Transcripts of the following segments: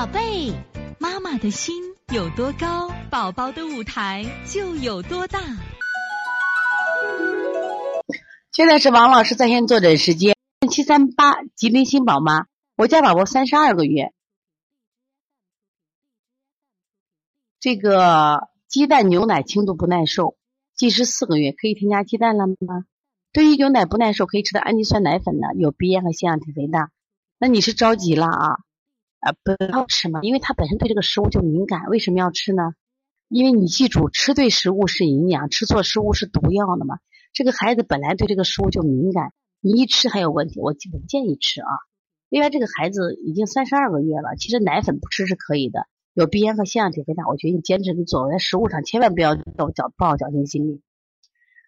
宝贝，妈妈的心有多高，宝宝的舞台就有多大。现在是王老师在线坐诊时间，七三八吉林新宝妈，我家宝宝三十二个月，这个鸡蛋牛奶轻度不耐受，计时四个月，可以添加鸡蛋了吗？对于牛奶不耐受，可以吃的氨基酸奶粉呢，有鼻炎和腺样体肥大。那你是着急了啊？啊，不要吃嘛，因为他本身对这个食物就敏感。为什么要吃呢？因为你记住，吃对食物是营养，吃错食物是毒药的嘛。这个孩子本来对这个食物就敏感，你一吃还有问题，我不建议吃啊。另外，这个孩子已经三十二个月了，其实奶粉不吃是可以的。有鼻炎和腺样体肥大，我觉得你坚持你做，在食物上千万不要侥抱侥幸心理。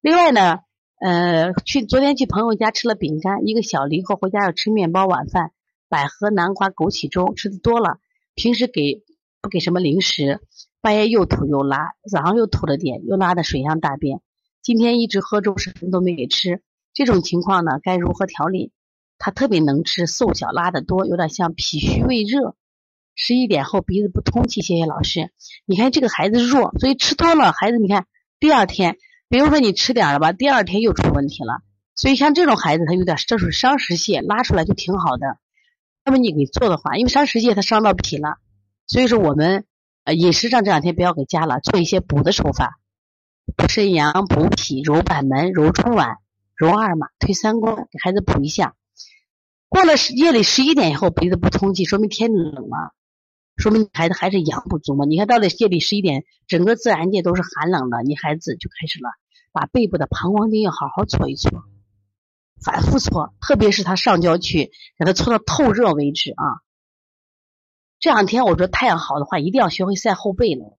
另外呢。呃，去昨天去朋友家吃了饼干，一个小梨后回家要吃面包晚饭，百合南瓜枸杞粥吃的多了，平时给不给什么零食，半夜又吐又拉，早上又吐了点，又拉的水样大便，今天一直喝粥，什么都没给吃，这种情况呢，该如何调理？他特别能吃，瘦小，拉的多，有点像脾虚胃热，十一点后鼻子不通气。谢谢老师，你看这个孩子弱，所以吃多了，孩子你看第二天。比如说你吃点了吧，第二天又出问题了，所以像这种孩子他有点这是伤食泻，拉出来就挺好的。那么你给做的话，因为伤食泻它伤到脾了，所以说我们呃饮食上这两天不要给加了，做一些补的手法，补肾阳、补脾、揉板门、揉中脘、揉二马、推三关，给孩子补一下。过了夜里十一点以后鼻子不通气，说明天冷了。说明孩子还是阳不足嘛？你看到了夜里十一点，整个自然界都是寒冷的，你孩子就开始了，把背部的膀胱经要好好搓一搓，反复搓，特别是他上焦区，给他搓到透热为止啊。这两天我说太阳好的话，一定要学会晒后背了，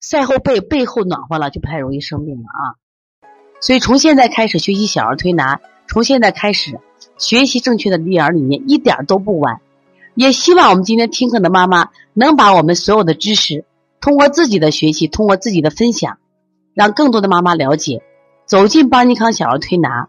晒后背，背后暖和了就不太容易生病了啊。所以从现在开始学习小儿推拿，从现在开始学习正确的育儿理念，一点都不晚。也希望我们今天听课的妈妈能把我们所有的知识，通过自己的学习，通过自己的分享，让更多的妈妈了解，走进邦尼康小儿推拿，